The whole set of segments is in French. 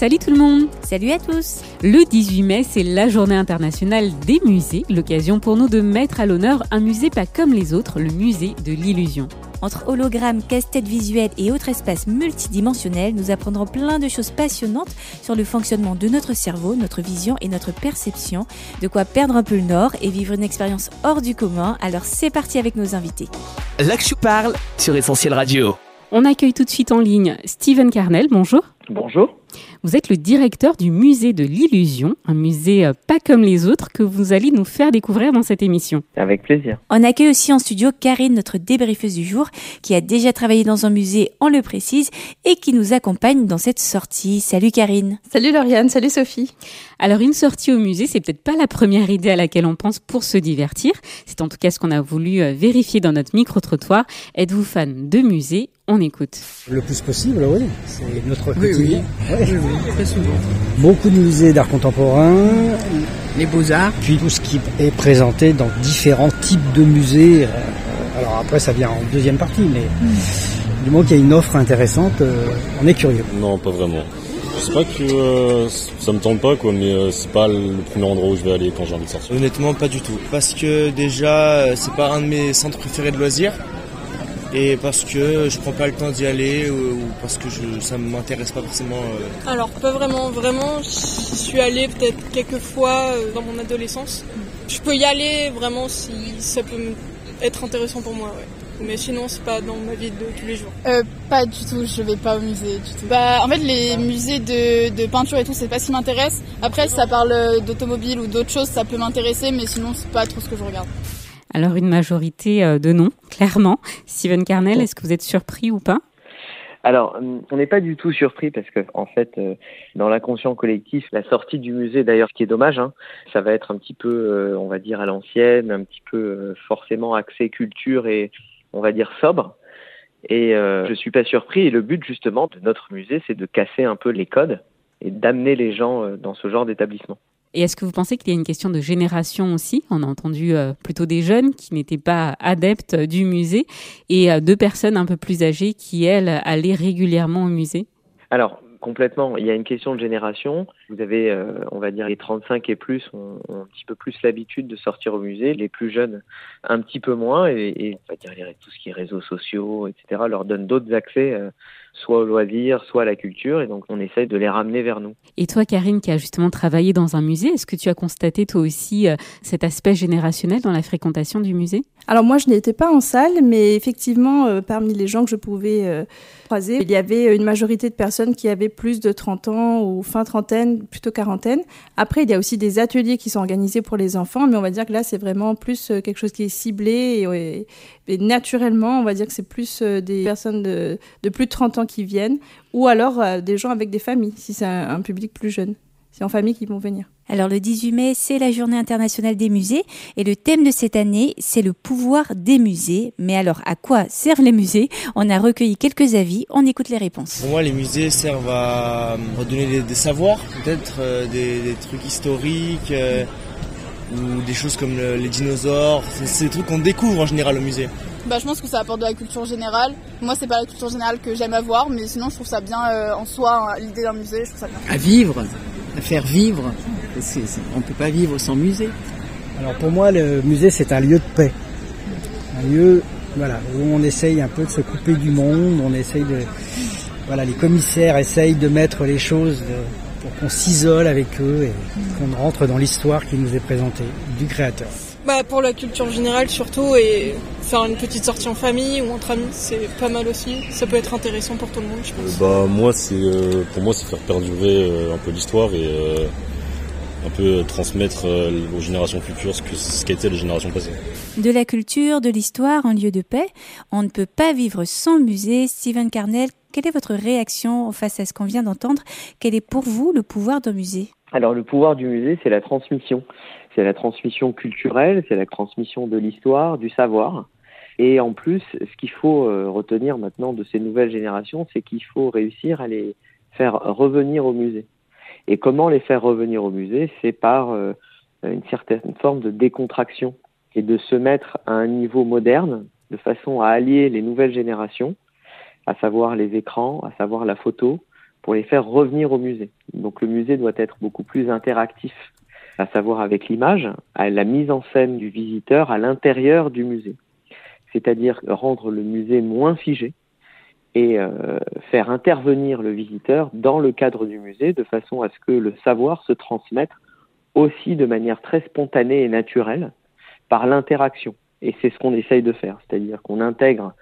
Salut tout le monde Salut à tous. Le 18 mai, c'est la journée internationale des musées, l'occasion pour nous de mettre à l'honneur un musée pas comme les autres, le musée de l'illusion. Entre hologrammes, casse-tête visuels et autres espaces multidimensionnels, nous apprendrons plein de choses passionnantes sur le fonctionnement de notre cerveau, notre vision et notre perception, de quoi perdre un peu le nord et vivre une expérience hors du commun. Alors c'est parti avec nos invités. Je parle sur Essentiel Radio. On accueille tout de suite en ligne Steven Carnel, bonjour. Bonjour. Vous êtes le directeur du musée de l'illusion, un musée euh, pas comme les autres que vous allez nous faire découvrir dans cette émission. Avec plaisir. On accueille aussi en studio Karine, notre débriefeuse du jour, qui a déjà travaillé dans un musée, on le précise, et qui nous accompagne dans cette sortie. Salut Karine. Salut Lauriane, salut Sophie. Alors une sortie au musée, c'est peut-être pas la première idée à laquelle on pense pour se divertir. C'est en tout cas ce qu'on a voulu euh, vérifier dans notre micro-trottoir. Êtes-vous fan de musée On écoute. Le plus possible, oui. C'est notre quotidien. Ouais. très souvent. Beaucoup de musées d'art contemporain, Les beaux-arts. puis tout ce qui est présenté dans différents types de musées. Euh, Alors après, ça vient en deuxième partie, mais du moment qu'il y a une offre intéressante, euh, on est curieux. Non, pas vraiment. Je sais pas que euh, ça me tente pas quoi, mais euh, c'est pas le premier endroit où je vais aller quand j'ai envie de sortir. Honnêtement, pas du tout. Parce que déjà, euh, c'est pas un de mes centres préférés de loisirs. Et parce que je prends pas le temps d'y aller ou, ou parce que je, ça m'intéresse pas forcément. euh. Alors pas vraiment, vraiment, j'y suis allée peut-être quelques fois euh, dans mon adolescence. Je peux y aller vraiment si ça peut être intéressant pour moi, ouais. Mais sinon c'est pas dans ma vie de tous les jours. Euh, pas du tout, je vais pas au musée du tout. Bah, en fait, les musées de, de peinture et tout, c'est pas ce qui m'intéresse. Après, si ça parle d'automobile ou d'autres choses, ça peut m'intéresser, mais sinon, c'est pas trop ce que je regarde. Alors une majorité euh, de non, clairement. Steven Carnel, est-ce que vous êtes surpris ou pas? Alors, hum, on n'est pas du tout surpris parce que, en fait, euh, dans l'inconscient collectif, la sortie du musée, d'ailleurs, ce qui est dommage, hein, ça va être un petit peu, euh, on va dire, à l'ancienne, un petit peu euh, forcément axé culture et, on va dire, sobre. Et euh, je suis pas surpris. Et le but, justement, de notre musée, c'est de casser un peu les codes et d'amener les gens euh, dans ce genre d'établissement. Et est-ce que vous pensez qu'il y a une question de génération aussi? On a entendu euh, plutôt des jeunes qui n'étaient pas adeptes du musée et euh, deux personnes un peu plus âgées qui, elles, allaient régulièrement au musée. Complètement, il y a une question de génération. Vous avez, euh, on va dire, les 35 et plus ont, un petit peu plus l'habitude de sortir au musée, les plus jeunes un petit peu moins, et, on va dire les- tout ce qui est réseaux sociaux, etc., leur donne d'autres accès, euh, soit au loisir, soit à la culture, et donc on essaye de les ramener vers nous. Et toi, Karine, qui a justement travaillé dans un musée, est-ce que tu as constaté toi aussi euh, cet aspect générationnel dans la fréquentation du musée? Alors, moi, je n'étais pas en salle, mais effectivement, euh, parmi les gens que je pouvais euh, croiser, il y avait une majorité de personnes qui avaient plus de 30 ans ou fin trentaine, plutôt quarantaine. Après, il y a aussi des ateliers qui sont organisés pour les enfants, mais on va dire que là, c'est vraiment plus euh, quelque chose qui est ciblé et, naturellement, on va dire que c'est plus euh, des personnes de, plus de 30 ans qui viennent ou alors euh, des gens avec des familles, si c'est un public plus jeune. C'est en famille qu'ils vont venir. Alors le 18 mai, c'est la journée internationale des musées et le thème de cette année, c'est le pouvoir des musées. Mais alors à quoi servent les musées? On a recueilli quelques avis, on écoute les réponses. Pour moi, les musées servent à redonner des, des savoirs, peut-être euh, des, des trucs historiques euh, ou des choses comme le- les dinosaures. C'est des trucs qu'on découvre en général au musée. Bah, je pense que ça apporte de la culture générale. Moi, c'est pas la culture générale que j'aime avoir, mais sinon, je trouve ça bien euh, en soi, hein, l'idée d'un musée, je trouve ça bien. À vivre, faire vivre. On ne peut pas vivre sans musée. Alors pour moi, le musée, c'est un lieu de paix. Un lieu voilà, où on essaye un peu de se couper du monde, on essaye de... Voilà, les commissaires essayent de mettre les choses euh, pour qu'on s'isole avec eux et qu'on rentre dans l'histoire qui nous est présentée du créateur. Bah pour la culture générale surtout et faire une petite sortie en famille ou entre amis, c'est pas mal aussi. Ça peut être intéressant pour tout le monde, je pense. Bah moi c'est euh, pour moi c'est faire perdurer euh, un peu l'histoire et euh, un peu transmettre aux générations futures ce que ce qu'a été les générations passées. De la culture, de l'histoire, un lieu de paix, on ne peut pas vivre sans musée. Steven Carnel, quelle est votre réaction face à ce qu'on vient d'entendre? Quel est pour vous le pouvoir d'un musée? Alors le pouvoir du musée, c'est la transmission. C'est la transmission culturelle, c'est la transmission de l'histoire, du savoir. Et en plus, ce qu'il faut euh, retenir maintenant de ces nouvelles générations, c'est qu'il faut réussir à les faire revenir au musée. Et comment les faire revenir au musée C'est par euh, une certaine forme de décontraction et de se mettre à un niveau moderne de façon à allier les nouvelles générations, à savoir les écrans, à savoir la photo, pour les faire revenir au musée. Donc le musée doit être beaucoup plus interactif, à savoir avec l'image, à la mise en scène du visiteur à l'intérieur du musée. C'est-à-dire rendre le musée moins figé et euh, faire intervenir le visiteur dans le cadre du musée de façon à ce que le savoir se transmette aussi de manière très spontanée et naturelle par l'interaction. Et c'est ce qu'on essaye de faire, c'est-à-dire qu'on intègre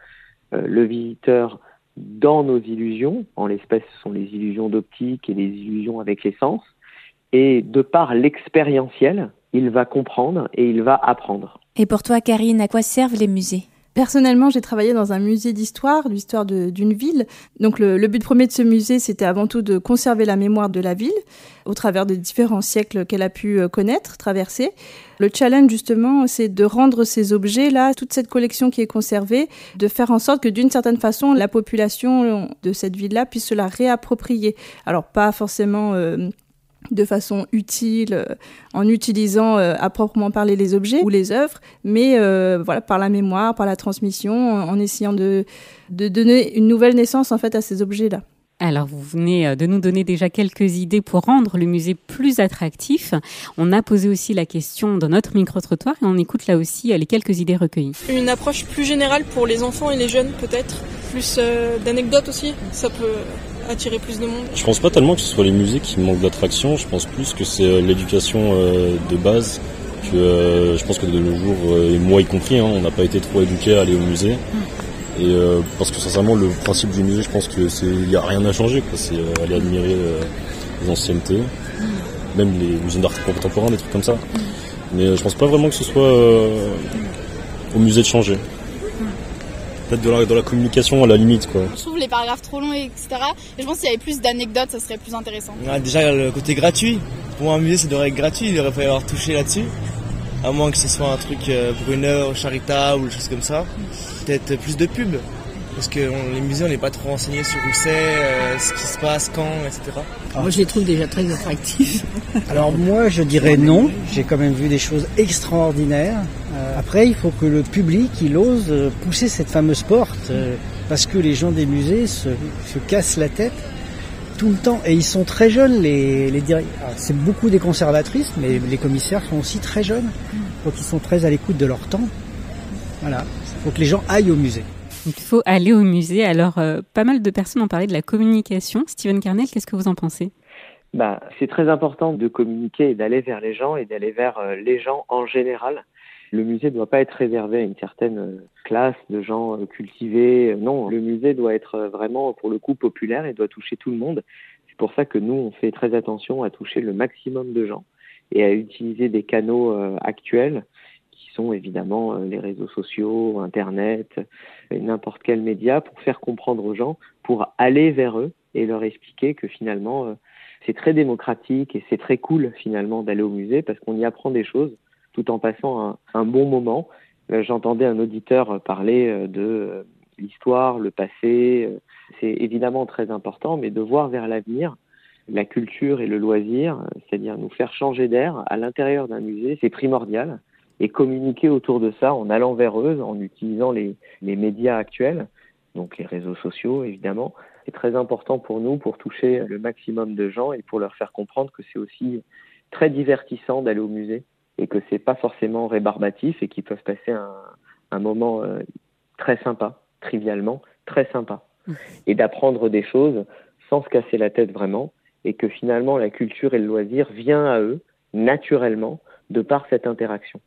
euh, le visiteur dans nos illusions, en l'espèce ce sont les illusions d'optique et les illusions avec les sens, et de par l'expérientiel, il va comprendre et il va apprendre. Et pour toi, Karine, à quoi servent les musées? Personnellement, j'ai travaillé dans un musée d'histoire, l'histoire d'une ville. Donc le, but premier de ce musée, c'était avant tout de conserver la mémoire de la ville au travers des différents siècles qu'elle a pu euh, connaître, traverser. Le challenge justement, c'est de rendre ces objets-là, toute cette collection qui est conservée, de faire en sorte que d'une certaine façon, la population de cette ville-là puisse se la réapproprier. Alors pas forcément... Euh, de façon utile euh, en utilisant euh, à proprement parler les objets ou les œuvres, mais euh, voilà par la mémoire, par la transmission, en, essayant de, de donner une nouvelle naissance en fait à ces objets-là. Alors, vous venez de nous donner déjà quelques idées pour rendre le musée plus attractif. On a posé aussi la question dans notre micro-trottoir et on écoute là aussi les quelques idées recueillies. Une approche plus générale pour les enfants et les jeunes, peut-être? Plus d'anecdotes aussi? Ça peut attirer plus de monde Je pense pas tellement que ce soit les musées qui manquent d'attraction, je pense plus que c'est euh, l'éducation euh, de base. Que, euh, je pense que de nos jours, et moi y compris, hein, on n'a pas été trop éduqués à aller au musée. Mm. Et parce que sincèrement, le principe du musée, je pense que c'est, il n'y a rien à changer. C'est aller admirer les anciennetés, mm. même les musées d'art contemporain, des trucs comme ça. Mm. Mais je pense pas vraiment que ce soit au musée de changer peut-être de la, de la communication à la limite quoi. Je trouve les paragraphes trop longs etc. Et je pense qu'il y avait plus d'anecdotes, ça serait plus intéressant. déjà le côté gratuit. Pour un musée ça devrait être gratuit, il devrait pas y avoir touché là-dessus. À moins que ce soit un truc euh, pour une heure charitable ou des choses comme ça. Peut-être plus de pub parce que les musées, on n'est pas trop renseignés sur où c'est, euh, ce qui se passe, quand, etc. moi, je les trouve déjà très attractifs. Alors moi, je dirais non. J'ai quand même vu des choses extraordinaires. Euh, après, il faut que le public, il ose euh, pousser cette fameuse porte, parce que les gens des musées se, cassent la tête tout le temps. Et ils sont très jeunes, les, les C'est beaucoup des conservatrices, mais les commissaires sont aussi très jeunes. Donc ils sont très à l'écoute de leur temps. Voilà. Il faut que les gens aillent au musée. Il faut aller au musée. Alors, euh, pas mal de personnes ont parlé de la communication. Steven Carnel, qu'est-ce que vous en pensez? Bah, C'est très important de communiquer et d'aller vers les gens et d'aller vers euh, les gens en général. Le musée ne doit pas être réservé à une certaine euh, classe de gens cultivés. Non, le musée doit être vraiment, pour le coup, populaire et doit toucher tout le monde. C'est pour ça que nous, on fait très attention à toucher le maximum de gens et à utiliser des canaux actuels évidemment euh, les réseaux sociaux, Internet, n'importe quel média pour faire comprendre aux gens, pour aller vers eux et leur expliquer que finalement euh, c'est très démocratique et c'est très cool finalement d'aller au musée parce qu'on y apprend des choses tout en passant un, un bon moment. Euh, j'entendais un auditeur parler de l'histoire, le passé. C'est évidemment très important, mais de voir vers l'avenir, la culture et le loisir, c'est-à-dire nous faire changer d'air à l'intérieur d'un musée, c'est primordial et communiquer autour de ça en allant vers eux, en utilisant les, les médias actuels, donc les réseaux sociaux évidemment. C'est très important pour nous pour toucher le maximum de gens et pour leur faire comprendre que c'est aussi très divertissant d'aller au musée et que c'est pas forcément rébarbatif et qu'ils peuvent passer un, un moment euh, très sympa, trivialement, très sympa, et d'apprendre des choses sans se casser la tête vraiment, et que finalement la culture et le loisir vient à eux naturellement de par cette interaction.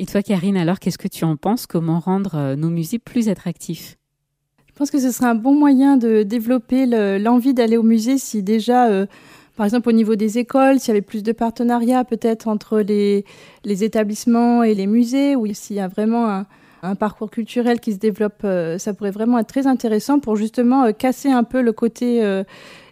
Et toi, Karine, alors, qu'est-ce que tu en penses? Comment rendre euh, nos musées plus attractifs Je pense que ce serait un bon moyen de développer l'envie d'aller au musée si déjà, euh, par exemple, au niveau des écoles, s'il y avait plus de partenariats peut-être entre les, établissements et les musées, ou s'il y a vraiment un, parcours culturel qui se développe, euh, ça pourrait vraiment être très intéressant pour justement casser un peu le côté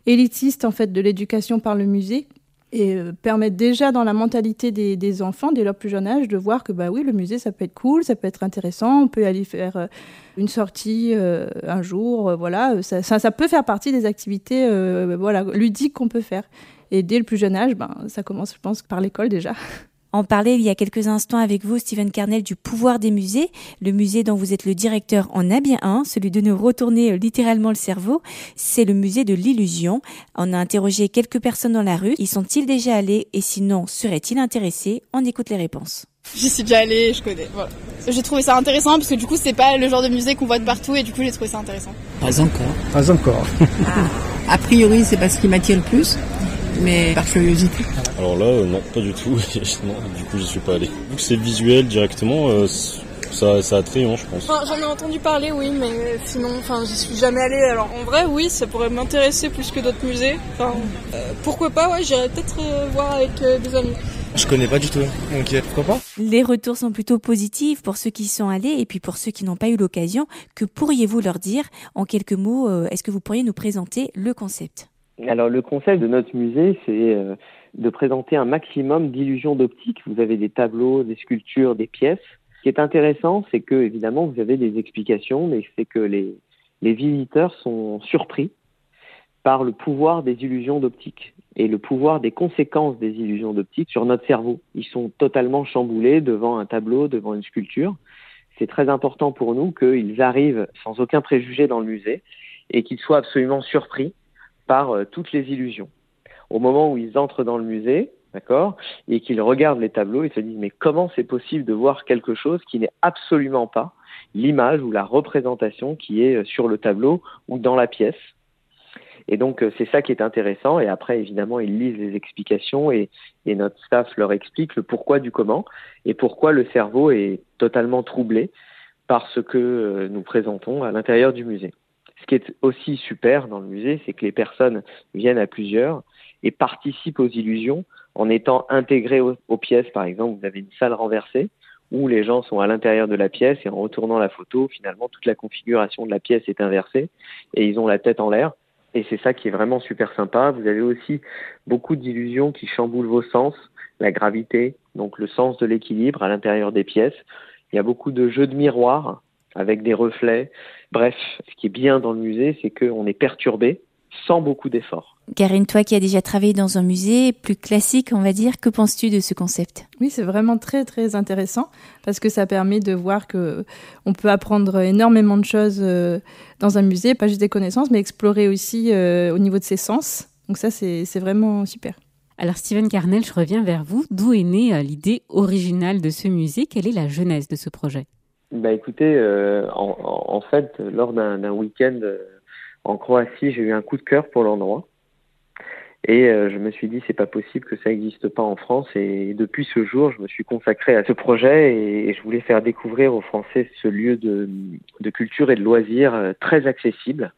élitiste en fait de l'éducation par le musée et euh, permettre déjà dans la mentalité des, des, enfants dès leur plus jeune âge de voir que bah oui le musée ça peut être cool ça peut être intéressant on peut aller faire euh, une sortie euh, un jour voilà ça, ça, ça, peut faire partie des activités voilà ludiques qu'on peut faire. Et dès le plus jeune âge ben ça commence je pense par l'école déjà On parlait il y a quelques instants avec vous, Steven Carnell, du pouvoir des musées. Le musée dont vous êtes le directeur en a bien un, celui de nous retourner euh, littéralement le cerveau. C'est le musée de l'illusion. On a interrogé quelques personnes dans la rue. Y sont-ils déjà allés et sinon seraient-ils intéressés? On écoute les réponses. J'y suis déjà allée, je connais. Voilà. J'ai trouvé ça intéressant parce que du coup, c'est pas le genre de musée qu'on voit de partout et du coup, j'ai trouvé ça intéressant. Pas encore. Pas encore. A priori, c'est pas ce qui m'attire le plus, mais par curiosité. Alors là, euh, non, pas du tout. non, du coup, j'y suis pas allé. Vu que c'est visuel directement, euh, ça, ça attrayant, je pense. Enfin, j'en ai entendu parler, oui, mais sinon, enfin, j'y suis jamais allée. Alors, en vrai, oui, ça pourrait m'intéresser plus que d'autres musées. Enfin, euh, pourquoi pas, ouais, j'irais peut-être euh, voir avec euh, des amis. Je connais pas du tout, donc euh, pourquoi pas? Les retours sont plutôt positifs pour ceux qui y sont allés et puis pour ceux qui n'ont pas eu l'occasion. Que pourriez-vous leur dire? En quelques mots euh, Est-ce que vous pourriez nous présenter le concept? Alors le concept de notre musée, c'est euh, de présenter un maximum d'illusions d'optique. Vous avez des tableaux, des sculptures, des pièces. Ce qui est intéressant, c'est que évidemment vous avez des explications, mais c'est que les, les visiteurs sont surpris par le pouvoir des illusions d'optique et le pouvoir des conséquences des illusions d'optique sur notre cerveau. Ils sont totalement chamboulés devant un tableau, devant une sculpture. C'est très important pour nous qu'ils arrivent sans aucun préjugé dans le musée et qu'ils soient absolument surpris par euh, toutes les illusions. Au moment où ils entrent dans le musée, d'accord, et qu'ils regardent les tableaux, ils se disent mais comment c'est possible de voir quelque chose qui n'est absolument pas l'image ou la représentation qui est euh, sur le tableau ou dans la pièce. Et donc euh, c'est ça qui est intéressant. Et après évidemment ils lisent les explications et, notre staff leur explique le pourquoi du comment et pourquoi le cerveau est totalement troublé par ce que nous présentons à l'intérieur du musée. Ce qui est aussi super dans le musée, c'est que les personnes viennent à plusieurs et participent aux illusions en étant intégrés aux, aux pièces. Par exemple, vous avez une salle renversée où les gens sont à l'intérieur de la pièce et en retournant la photo, finalement, toute la configuration de la pièce est inversée et ils ont la tête en l'air. Et c'est ça qui est vraiment super sympa. Vous avez aussi beaucoup d'illusions qui chamboulent vos sens, la gravité, donc le sens de l'équilibre à l'intérieur des pièces. Il y a beaucoup de jeux de miroirs avec des reflets. Bref, ce qui est bien dans le musée, c'est qu'on est perturbé sans beaucoup d'efforts. Karine, toi qui as déjà travaillé dans un musée plus classique, on va dire, que penses-tu de ce concept? Oui, c'est vraiment très très intéressant parce que ça permet de voir que on peut apprendre énormément de choses euh, dans un musée, pas juste des connaissances, mais explorer aussi euh, au niveau de ses sens. Donc ça, c'est vraiment super. Alors Steven Carnell, je reviens vers vous. D'où est née euh, l'idée originale de ce musée? Quelle est la genèse de ce projet? Bah écoutez, euh, en, en, fait, lors d'un week-end euh, en Croatie, j'ai eu un coup de cœur pour l'endroit. Et euh, je me suis dit, c'est pas possible que ça n'existe pas en France. Et depuis ce jour, je me suis consacré à ce projet et, et je voulais faire découvrir aux Français ce lieu de, de culture et de loisirs euh, très accessible.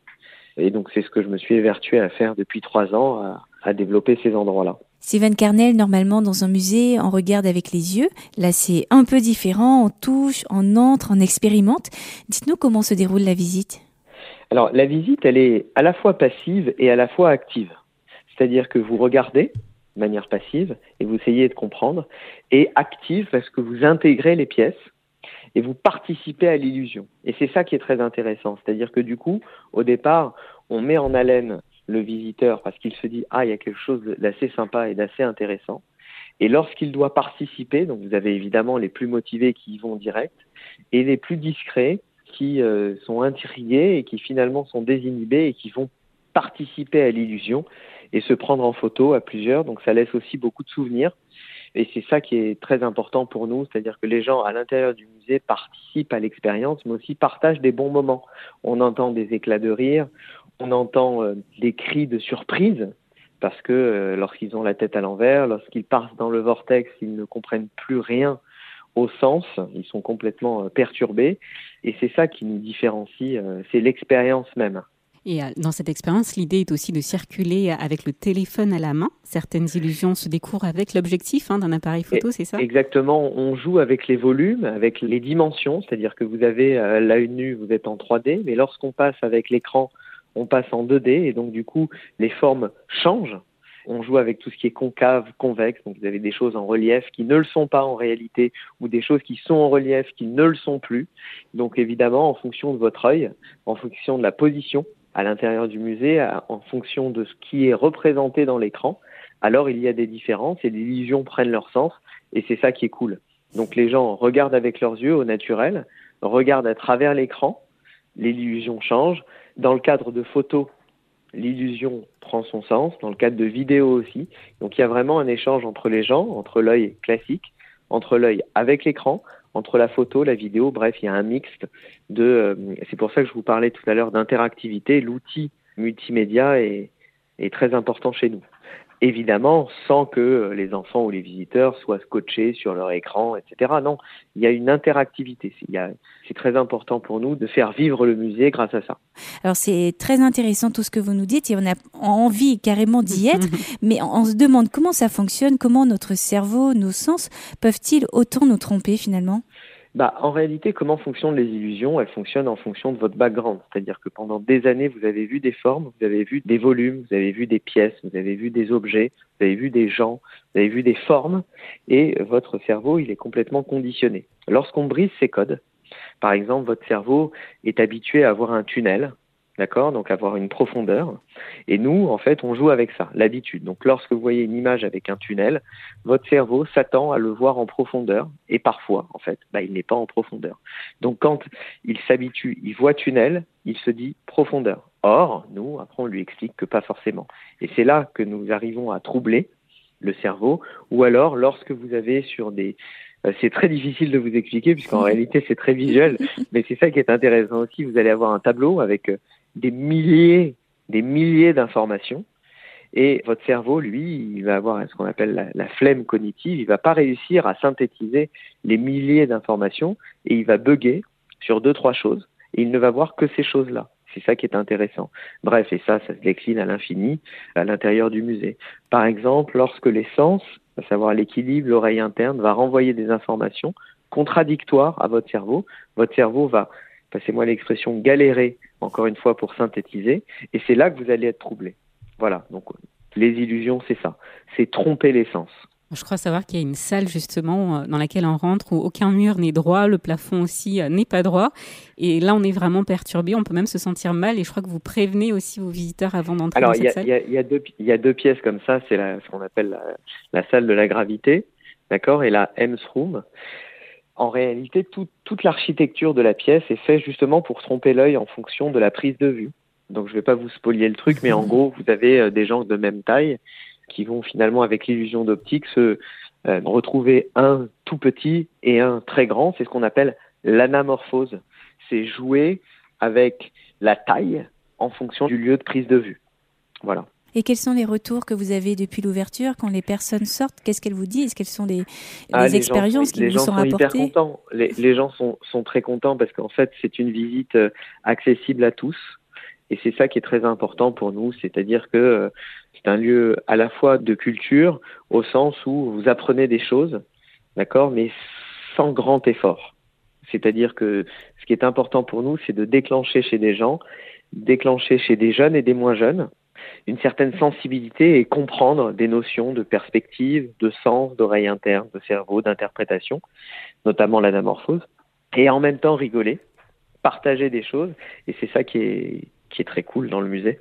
Et donc, c'est ce que je me suis évertué à faire depuis trois ans, à, à développer ces endroits-là. Steven Carnell, normalement dans un musée, on regarde avec les yeux. Là, c'est un peu différent. On touche, on entre, on expérimente. Dites-nous comment se déroule la visite. Alors, la visite, elle est à la fois passive et à la fois active. C'est-à-dire que vous regardez de manière passive et vous essayez de comprendre, et active parce que vous intégrez les pièces et vous participez à l'illusion. Et c'est ça qui est très intéressant. C'est-à-dire que du coup, au départ, on met en haleine le visiteur parce qu'il se dit ah il y a quelque chose d'assez sympa et d'assez intéressant. Et lorsqu'il doit participer, donc vous avez évidemment les plus motivés qui y vont direct et les plus discrets qui euh, sont intrigués et qui finalement sont désinhibés et qui vont participer à l'illusion et se prendre en photo à plusieurs. Donc ça laisse aussi beaucoup de souvenirs. Et c'est ça qui est très important pour nous, c'est-à-dire que les gens à l'intérieur du musée participent à l'expérience, mais aussi partagent des bons moments. On entend des éclats de rire, on entend euh, des cris de surprise, parce que euh, lorsqu'ils ont la tête à l'envers, lorsqu'ils passent dans le vortex, ils ne comprennent plus rien au sens, ils sont complètement euh, perturbés, et c'est ça qui nous différencie, euh, c'est l'expérience même. Et euh, dans cette expérience, l'idée est aussi de circuler avec le téléphone à la main. Certaines illusions se découvrent avec l'objectif hein, d'un appareil photo, c'est ça? Exactement, on joue avec les volumes, avec les dimensions, c'est-à-dire que vous avez euh, l'œil nu, vous êtes en 3D, mais lorsqu'on passe avec l'écran, on passe en 2D, et donc du coup, les formes changent. On joue avec tout ce qui est concave, convexe, donc vous avez des choses en relief qui ne le sont pas en réalité, ou des choses qui sont en relief qui ne le sont plus. Donc évidemment, en fonction de votre œil, en fonction de la position, à l'intérieur du musée en fonction de ce qui est représenté dans l'écran. Alors il y a des différences et les illusions prennent leur sens Et c'est ça qui est cool. Donc les gens regardent avec leurs yeux au naturel, regardent à travers l'écran, l'illusion change. Dans le cadre de photos, l'illusion prend son sens, dans le cadre de vidéos aussi. Donc il y a vraiment un échange entre les gens, entre l'œil classique, entre l'œil avec l'écran, entre la photo, la vidéo, bref, il y a un mixte de. Euh, c'est pour ça que je vous parlais tout à l'heure d'interactivité. L'outil multimédia est, est très important chez nous évidemment sans que les enfants ou les visiteurs soient scotchés sur leur écran, etc. Non, il y a une interactivité. C'est très important pour nous de faire vivre le musée grâce à ça. Alors c'est très intéressant tout ce que vous nous dites et on a envie carrément d'y être, mais on se demande comment ça fonctionne, comment notre cerveau, nos sens peuvent-ils autant nous tromper finalement? Bah, en réalité, comment fonctionnent les illusions? Elles fonctionnent en fonction de votre background. C'est-à-dire que pendant des années, vous avez vu des formes, vous avez vu des volumes, vous avez vu des pièces, vous avez vu des objets, vous avez vu des gens, vous avez vu des formes, et votre cerveau, il est complètement conditionné. Lorsqu'on brise ces codes, par exemple, votre cerveau est habitué à avoir un tunnel, D'accord? Donc avoir une profondeur. Et nous, en fait, on joue avec ça, l'habitude. Donc lorsque vous voyez une image avec un tunnel, votre cerveau s'attend à le voir en profondeur. Et parfois, en fait, bah, il n'est pas en profondeur. Donc quand il s'habitue, il voit tunnel, il se dit profondeur. Or, nous, après, on lui explique que pas forcément. Et c'est là que nous arrivons à troubler le cerveau. Ou alors, lorsque vous avez sur des euh, c'est très difficile de vous expliquer puisqu'en réalité c'est très visuel, mais c'est ça qui est intéressant aussi. Vous allez avoir un tableau avec euh, des milliers, des milliers d'informations. Et votre cerveau, lui, il va avoir ce qu'on appelle la, flemme cognitive. Il va pas réussir à synthétiser les milliers d'informations et il va bugger sur deux, trois choses. Et il ne va voir que ces choses-là. C'est ça qui est intéressant. Bref, et ça, ça se décline à l'infini à l'intérieur du musée. Par exemple, lorsque les sens, à savoir l'équilibre, l'oreille interne, va renvoyer des informations contradictoires à votre cerveau, votre cerveau va passez-moi l'expression, galérer, encore une fois, pour synthétiser, et c'est là que vous allez être troublé. Voilà, donc les illusions, c'est ça, c'est tromper l'essence. Je crois savoir qu'il y a une salle justement euh, dans laquelle on rentre où aucun mur n'est droit, le plafond aussi euh, n'est pas droit. Et là, on est vraiment perturbé, on peut même se sentir mal. Et je crois que vous prévenez aussi vos visiteurs avant d'entrer dans cette salle. Alors, il y a, deux pièces comme ça. C'est ce qu'on appelle la, la, salle de la gravité, d'accord, et la Hems Room en réalité, toute l'architecture de la pièce est faite justement pour tromper l'œil en fonction de la prise de vue. Donc je ne vais pas vous spolier le truc, mais en gros, vous avez euh, des gens de même taille qui vont finalement, avec l'illusion d'optique, se euh, retrouver un tout petit et un très grand. C'est ce qu'on appelle l'anamorphose. C'est jouer avec la taille en fonction du lieu de prise de vue. Voilà. Et quels sont les retours que vous avez depuis l'ouverture quand les personnes sortent? Qu'est-ce qu'elles vous disent? Quelles sont les, ah, expériences qui vous sont, rapportées les, les, gens sont, sont, très contents parce qu'en fait, c'est une visite euh, accessible à tous. Et c'est ça qui est très important pour nous, c'est-à-dire que euh, c'est un lieu à la fois de culture, au sens où vous apprenez des choses, d'accord, mais sans grand effort. C'est-à-dire que ce qui est important pour nous, c'est de déclencher chez des gens, déclencher chez des jeunes et des moins jeunes, une certaine sensibilité et comprendre des notions de perspective, de sens, d'oreille interne, de cerveau, d'interprétation, notamment l'anamorphose, et en même temps rigoler, partager des choses, et c'est ça qui est, qui est très cool dans le musée.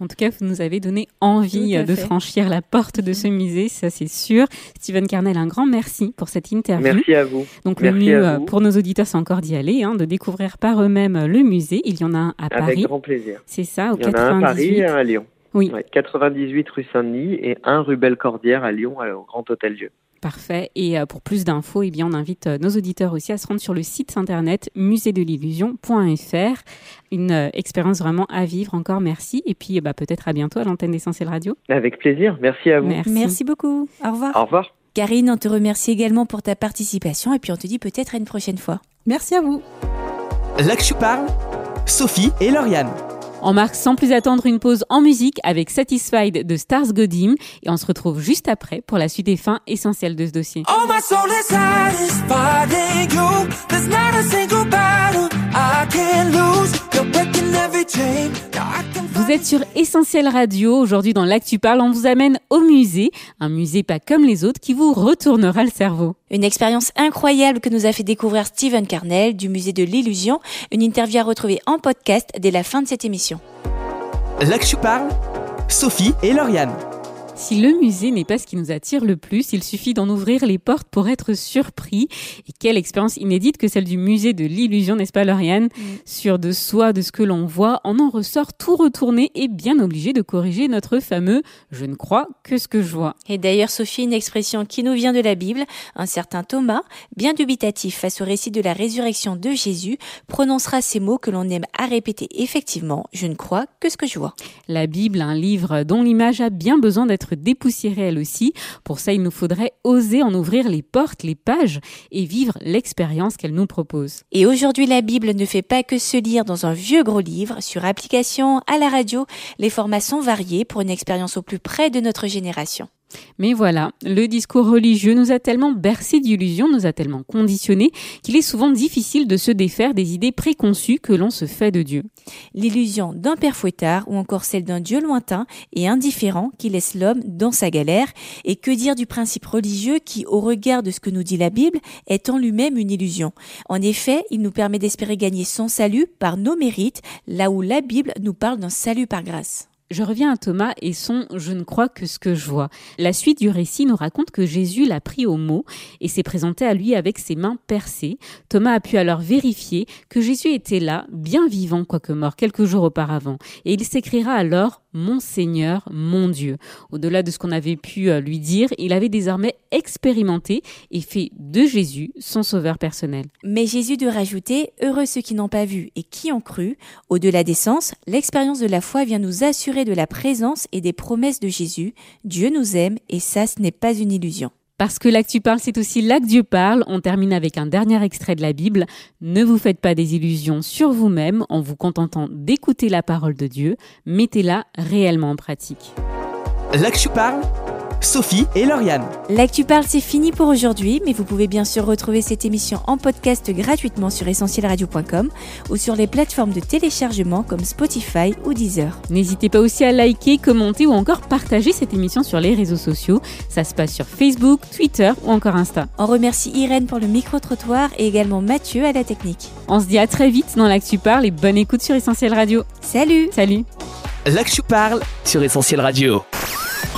En tout cas, vous nous avez donné envie de franchir la porte de ce musée, ça c'est sûr. Steven Carnel, un grand merci pour cette interview. Merci à vous. Donc le mieux euh, pour nos auditeurs, c'est encore d'y aller, hein, de découvrir par eux-mêmes le musée. Il y en a un à Paris. Avec grand plaisir. C'est ça, au Il y en a un à Paris et un à Lyon. Oui. 98 rue Saint-Denis et un rue Bellecordière à Lyon, au Grand Hôtel Dieu. Parfait. Et euh, pour plus d'infos, eh bien, on invite euh, nos auditeurs aussi à se rendre sur le site internet muséedelillusion.fr. Une euh, expérience vraiment à vivre. Encore merci. Et puis, bah, peut-être à bientôt à l'antenne d'Essentiel Radio. Avec plaisir. Merci à vous. Merci. beaucoup. Au revoir. Au revoir. Karine, on te remercie également pour ta participation et puis on te dit peut-être à une prochaine fois. Merci à vous. Là que je parle, Sophie et Lauriane. On marque sans plus attendre une pause en musique avec Satisfied de Stars Godim et on se retrouve juste après pour la suite des fins essentielles de ce dossier. Oh, my soul is satisfied in you. There's not a single battle I can lose. You're breaking every chain. Vous êtes sur Essentiel Radio. Aujourd'hui, dans l'Actu Parle, on vous amène au musée. Un musée pas comme les autres qui vous retournera le cerveau. Une expérience incroyable que nous a fait découvrir Steven Carnell du musée de l'illusion. Une interview à retrouver en podcast dès la fin de cette émission. L'Actu Parle, Sophie et Lauriane. Si le musée n'est pas ce qui nous attire le plus, il suffit d'en ouvrir les portes pour être surpris. Et quelle expérience inédite que celle du musée de l'illusion, n'est-ce pas Lauriane mm. Sur de soi, de ce que l'on voit, on en ressort tout retourné et bien obligé de corriger notre fameux « je ne crois que ce que je vois ». Et d'ailleurs, Sophie, une expression qui nous vient de la Bible, un certain Thomas, bien dubitatif face au récit de la résurrection de Jésus, prononcera ces mots que l'on aime à répéter effectivement « je ne crois que ce que je vois ». La Bible, un livre dont l'image a bien besoin d'être dépoussiérer elle aussi. Pour ça, il nous faudrait oser en ouvrir les portes, les pages et vivre l'expérience qu'elle nous propose. Et aujourd'hui, la Bible ne fait pas que se lire dans un vieux gros livre, sur application, à la radio. Les formats sont variés pour une expérience au plus près de notre génération. Mais voilà, le discours religieux nous a tellement bercé d'illusions, nous a tellement conditionnés qu'il est souvent difficile de se défaire des idées préconçues que l'on se fait de Dieu. L'illusion d'un père fouettard ou encore celle d'un Dieu lointain et indifférent qui laisse l'homme dans sa galère. Et que dire du principe religieux qui, au regard de ce que nous dit la Bible, est en lui-même une illusion? En effet, il nous permet d'espérer gagner son salut par nos mérites, là où la Bible nous parle d'un salut par grâce. Je reviens à Thomas et son Je ne crois que ce que je vois. La suite du récit nous raconte que Jésus l'a pris au mot et s'est présenté à lui avec ses mains percées. Thomas a pu alors vérifier que Jésus était là, bien vivant quoique mort quelques jours auparavant. Et il s'écrira alors mon Seigneur, mon Dieu. Au-delà de ce qu'on avait pu euh, lui dire, il avait désormais expérimenté et fait de Jésus son sauveur personnel. Mais Jésus de rajouter, heureux ceux qui n'ont pas vu et qui ont cru. Au-delà des sens, l'expérience de la foi vient nous assurer de la présence et des promesses de Jésus. Dieu nous aime et ça, ce n'est pas une illusion. Parce que là que tu parles, c'est aussi là que Dieu parle. On termine avec un dernier extrait de la Bible. Ne vous faites pas des illusions sur vous-même en vous contentant d'écouter la parole de Dieu. Mettez-la réellement en pratique. Là que tu parles Sophie et Lauriane. L'actu parle, c'est fini pour aujourd'hui, mais vous pouvez bien sûr retrouver cette émission en podcast gratuitement sur essentielradio.com ou sur les plateformes de téléchargement comme Spotify ou Deezer. N'hésitez pas aussi à liker, commenter ou encore partager cette émission sur les réseaux sociaux. Ça se passe sur Facebook, Twitter ou encore Insta. On remercie Irène pour le micro-trottoir et également Mathieu à la technique. On se dit à très vite dans l'actu parle et bonne écoute sur Essentiel Radio. Salut Salut L'actu parle sur Essentiel Radio.